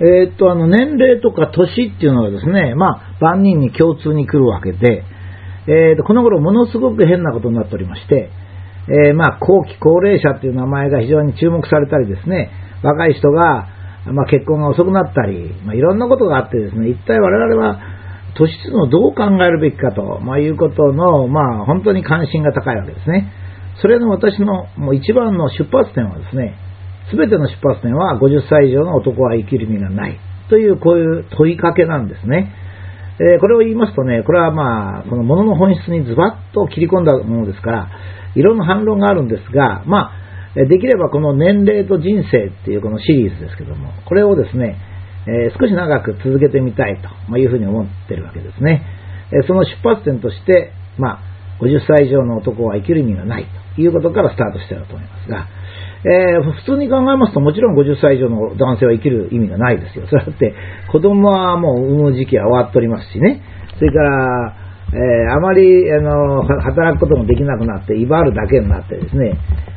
えーっと、あの、年齢とか年っていうのはですね、まあ、万人に共通に来るわけで、えーっと、この頃ものすごく変なことになっておりまして、えーまあ、後期高齢者っていう名前が非常に注目されたりですね、若い人が、まあ、結婚が遅くなったり、まあ、いろんなことがあってですね、一体我々は年質のどう考えるべきかと、まあ、いうことの、まあ、本当に関心が高いわけですね。それの私のもう一番の出発点はですね、すべての出発点は50歳以上の男は生きる意味がないというこういう問いかけなんですね。えーこれを言いますとね、これはまあ、このもの本質にズバッと切り込んだものですから、いろんな反論があるんですが、まあ、できればこの年齢と人生っていうこのシリーズですけども、これをですね、えー少し長く続けてみたいというふうに思ってるわけですね。えその出発点として、まあ、50歳以上の男は生きる意味がないということからスタートしてると思いますが、えー普通に考えますともちろん50歳以上の男性は生きる意味がないですよ。それだって子供はもう産む時期は終わっておりますしね。それから、えーあまりあの働くこともできなくなって威張るだけになってですね、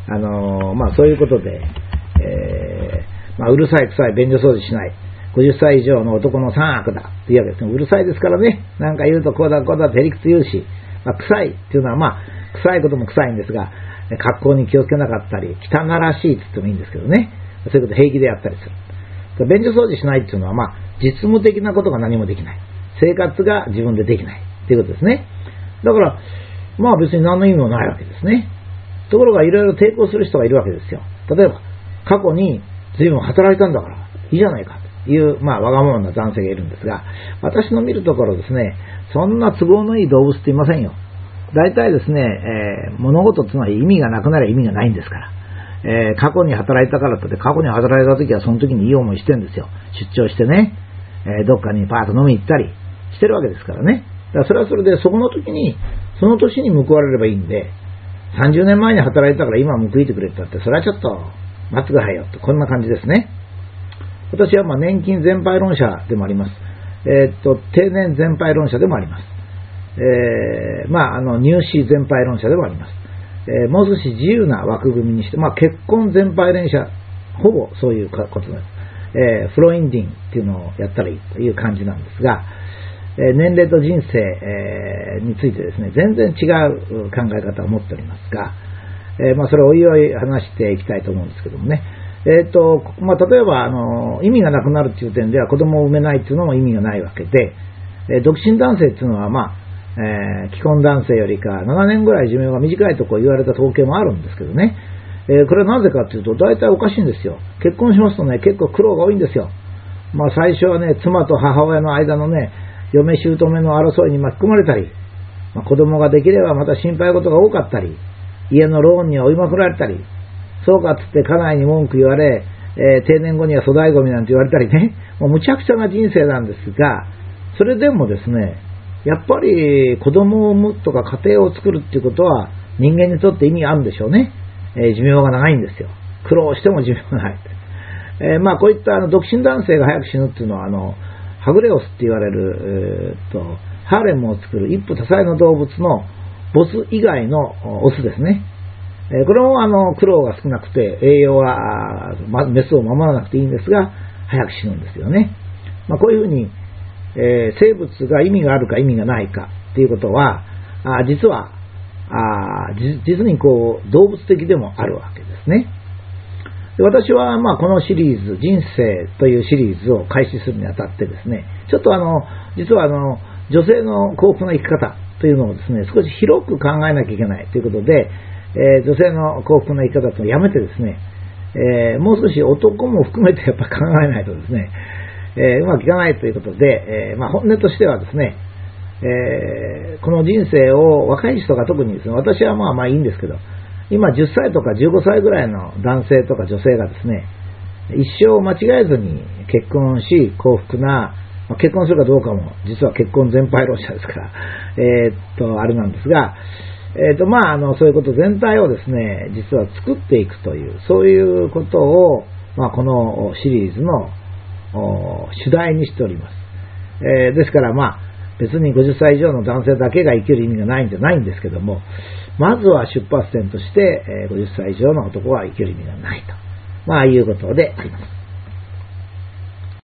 あのまあ、そういうことで、えーまあ、うるさい臭い便所掃除しない。50歳以上の男の三悪だっていうわけですね。うるさいですからね。なんか言うとこうだこうだって理屈言うし、まあ、臭いっていうのはまあ、臭いことも臭いんですが、格好に気をつけなかったり、汚らしいって言ってもいいんですけどね。そういうこと平気でやったりする。便所掃除しないっていうのはまあ、実務的なことが何もできない。生活が自分でできないっていうことですね。だから、まあ別に何の意味もないわけですね。ところがいろいろ抵抗する人がいるわけですよ。例えば、過去に随分働いたんだから、いいじゃないかという、まあわがままな男性がいるんですが、私の見るところですね、そんな都合のいい動物っていませんよ。大体ですね、えー物事っていうのは意味がなくなりゃ意味がないんですから。えー過去に働いたからって、過去に働いた時はその時にいい思いしてるんですよ。出張してね、えーどっかにパーッと飲み行ったりしてるわけですからね。だからそれはそれで、そこの時に、その年に報われればいいんで、30年前に働いたから今報いてくれたって、それはちょっと待ってくださいよと、こんな感じですね。私はまあ年金全廃論者でもあります。えーっと、定年全廃論者でもあります。えーまあ、あの、入試全廃論者でもあります。えーもう少し自由な枠組みにして、まあ、結婚全廃連者、ほぼそういうことです。えーフロインディンっていうのをやったらいいという感じなんですが、えー年齢と人生、えーについてですね、全然違う考え方を持っておりますが、えーまあ、それをおいおい話していきたいと思うんですけどもね。えーとまあ、例えばあの、意味がなくなるという点では子供を産めないというのも意味がないわけで、えー独身男性っていうのは、まあえー既婚男性よりか7年ぐらい寿命が短いとこ言われた統計もあるんですけどね、えーこれはなぜかというと、大体おかしいんですよ。結婚しますとね、結構苦労が多いんですよ。まあ、最初はね、妻と母親の間のね、嫁姑の争いに巻き込まれたり、まあ、子供ができればまた心配事が多かったり、家のローンに追いまくられたり、そうかっつって家内に文句言われ、えー定年後には粗大ゴミなんて言われたりね、もうむちゃくちゃな人生なんですが、それでもですね、やっぱり子供を産むとか家庭を作るっていうことは人間にとって意味あるんでしょうね。えー寿命が長いんですよ。苦労しても寿命がない。えーまあこういったあの独身男性が早く死ぬっていうのはあのハグレオスって言われる、えーっとハーレムを作る一夫多妻の動物のボス以外のオスですね。えーこれもあの苦労が少なくて栄養はまメスを守らなくていいんですが早く死ぬんですよね。まあ、こういうふうに、えー生物が意味があるか意味がないかっていうことはあ実はあ実にこう動物的でもあるわけですね。で私はまあこのシリーズ、人生というシリーズを開始するにあたってですね、ちょっとあの、実はあの、女性の幸福な生き方というのをですね、少し広く考えなきゃいけないということで、えー女性の幸福な生き方というのをやめてですね、えーもう少し男も含めてやっぱ考えないとですね、えーうまくいかないということで、えーまあ、本音としてはですね、えーこの人生を若い人が特にですね、私はまあまあいいんですけど、今10歳とか15歳ぐらいの男性とか女性がですね、一生間違えずに結婚し幸福な、まあ結婚するかどうかも実は結婚全廃論者ですから、えーっと、あれなんですが、えーっと、まあ、あの、そういうこと全体をですね、実は作っていくという、そういうことを、まあ、このシリーズの主題にしております。えーですから、まあ、別に50歳以上の男性だけが生きる意味がないんじゃないんですけども、まずは出発点として、え50歳以上の男は生きる意味がないと、まあ、いうことであります。